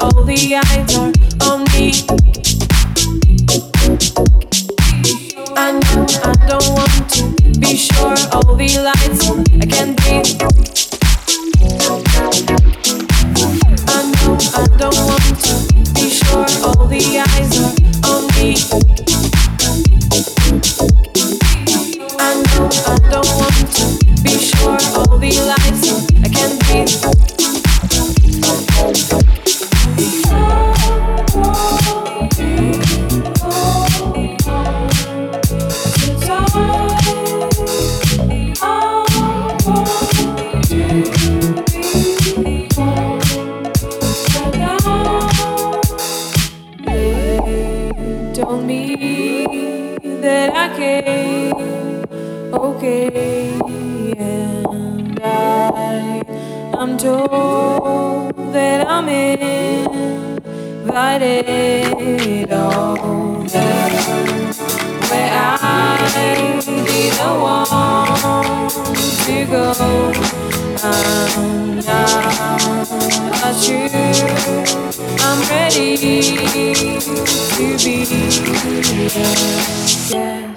all the eyes are on me. I know I don't want to be sure all the lights I can breathe. I know I don't want to be sure all the eyes are on me. I know I don't want to be sure all the lights I can breathe. light it on Where I be the one to go I'm not a true I'm ready to be the yeah.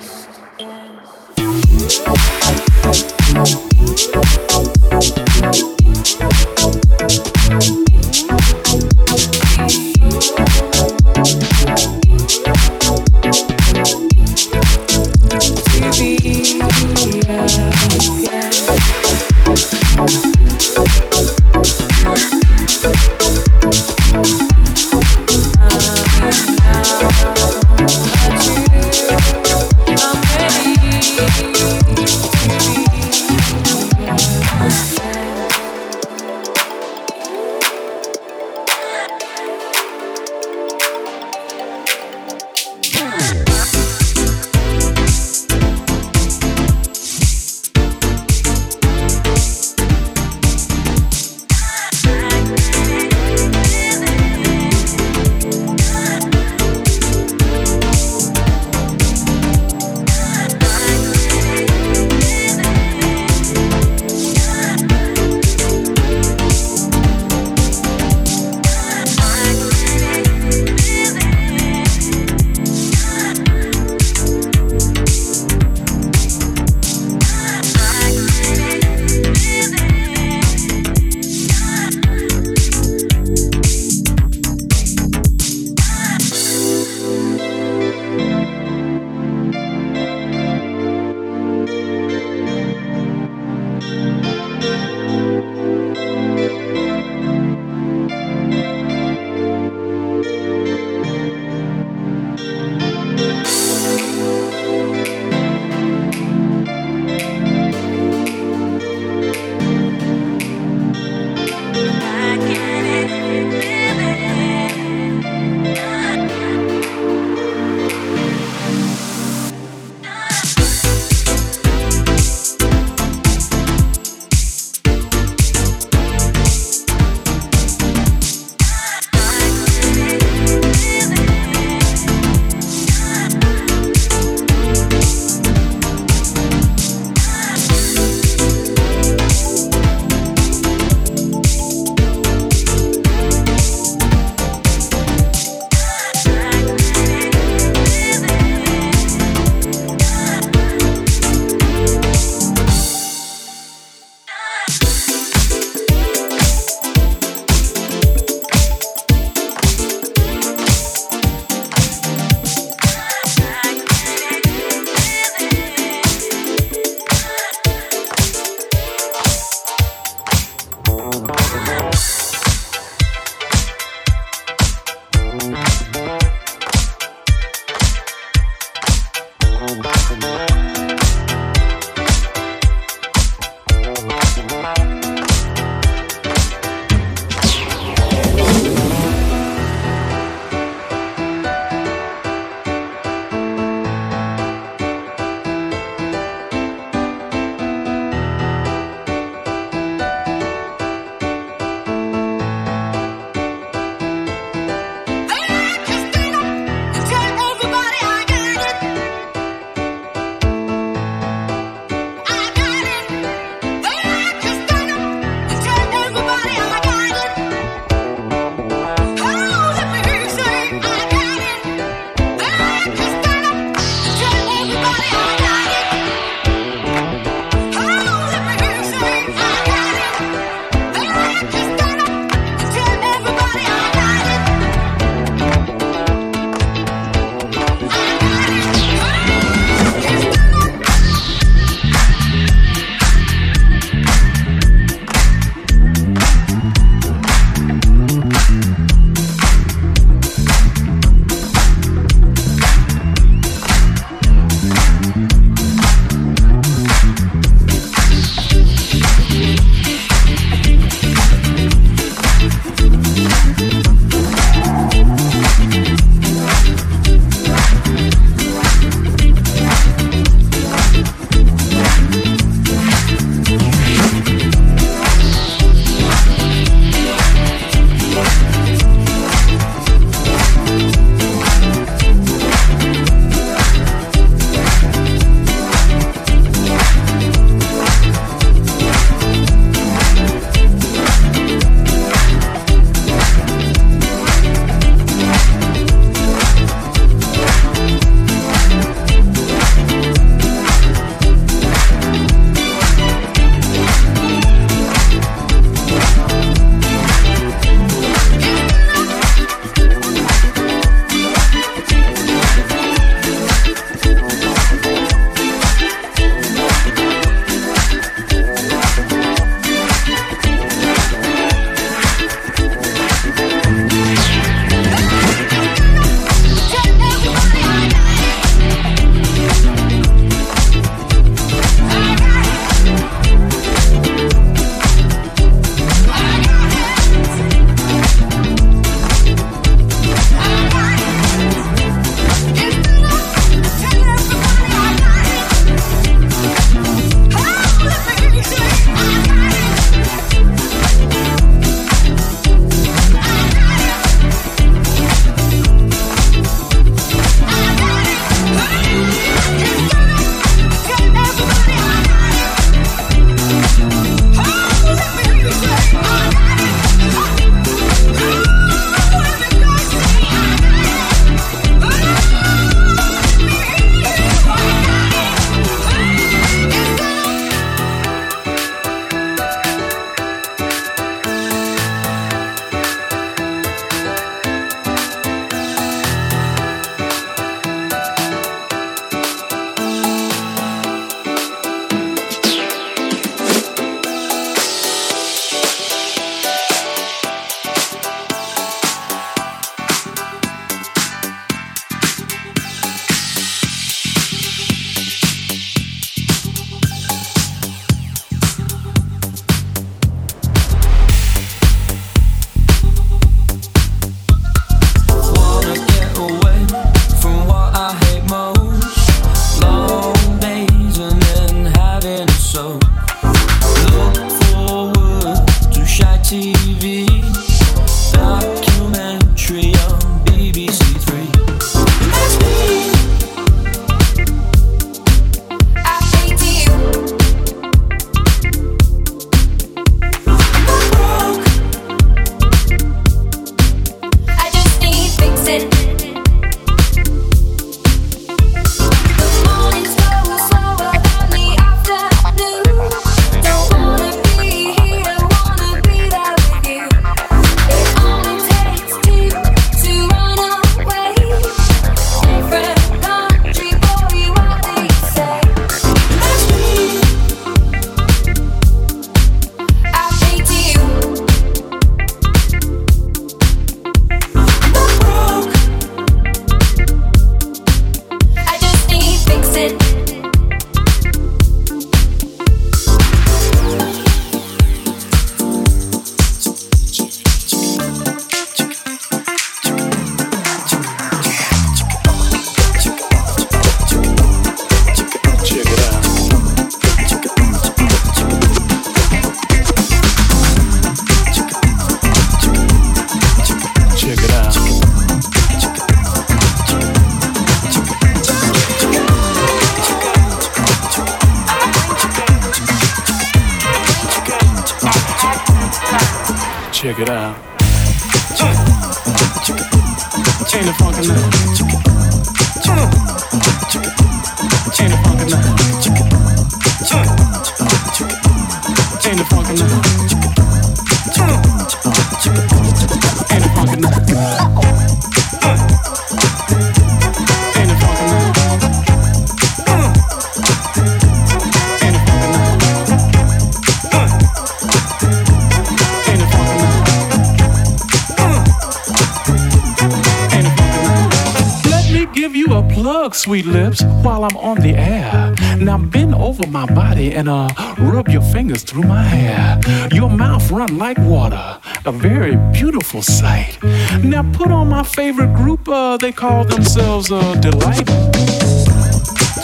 run like water, a very beautiful sight. Now put on my favorite group, uh, they call themselves uh, Delight.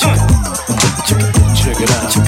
Check, check it out.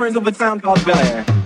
of a town called Bel Air.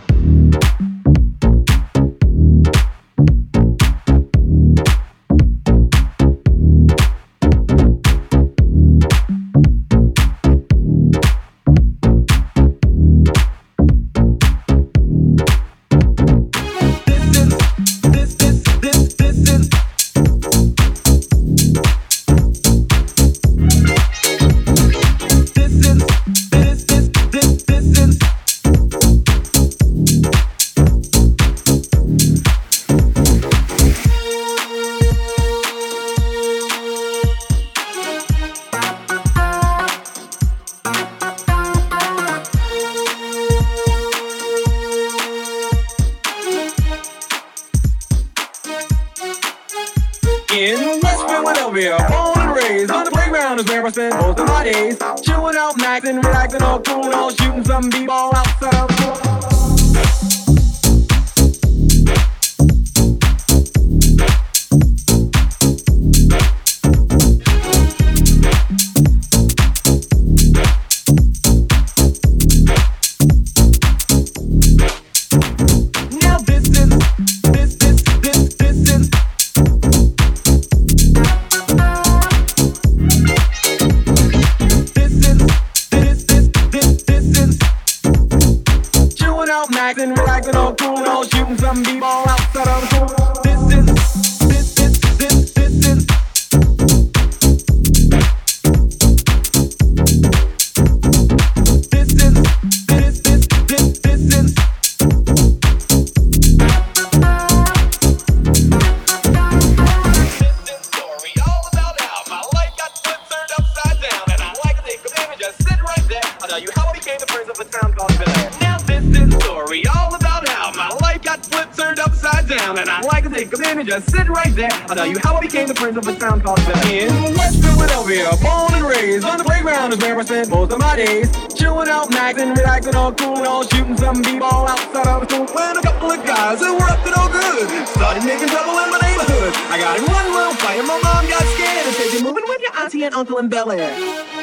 Come and just sit right there. I'll tell you how I became the prince of a town called Bel In West Philadelphia, born and raised on the playground is where I spent most of my days. Chilling out, maxing, relaxing, all cool and all shooting some b-ball outside of school. When a couple of guys who were up to no good started making trouble in my neighborhood. I got in one little fight and my mom got scared and said, "You're moving with your auntie and uncle in Bel Air."